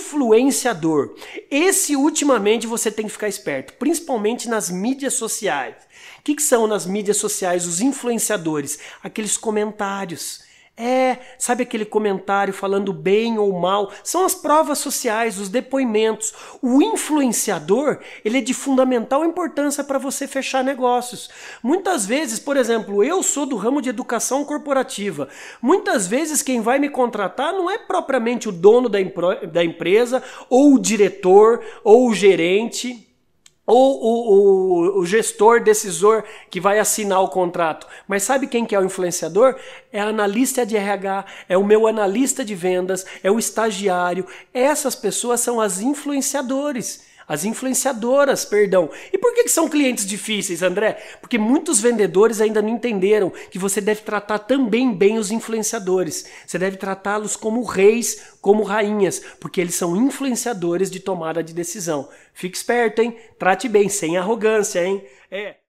influenciador. Esse ultimamente você tem que ficar esperto, principalmente nas mídias sociais. O que, que são nas mídias sociais os influenciadores? Aqueles comentários é, sabe aquele comentário falando bem ou mal? São as provas sociais, os depoimentos. O influenciador, ele é de fundamental importância para você fechar negócios. Muitas vezes, por exemplo, eu sou do ramo de educação corporativa. Muitas vezes quem vai me contratar não é propriamente o dono da, da empresa, ou o diretor, ou o gerente ou o, o, o, gestor, decisor que vai assinar o contrato. Mas sabe quem que é o influenciador? É a analista de RH, é o meu analista de vendas, é o estagiário. Essas pessoas são as influenciadores. As influenciadoras, perdão. E por que, que são clientes difíceis, André? Porque muitos vendedores ainda não entenderam que você deve tratar também bem os influenciadores. Você deve tratá-los como reis, como rainhas, porque eles são influenciadores de tomada de decisão. Fique esperto, hein? Trate bem, sem arrogância, hein? É.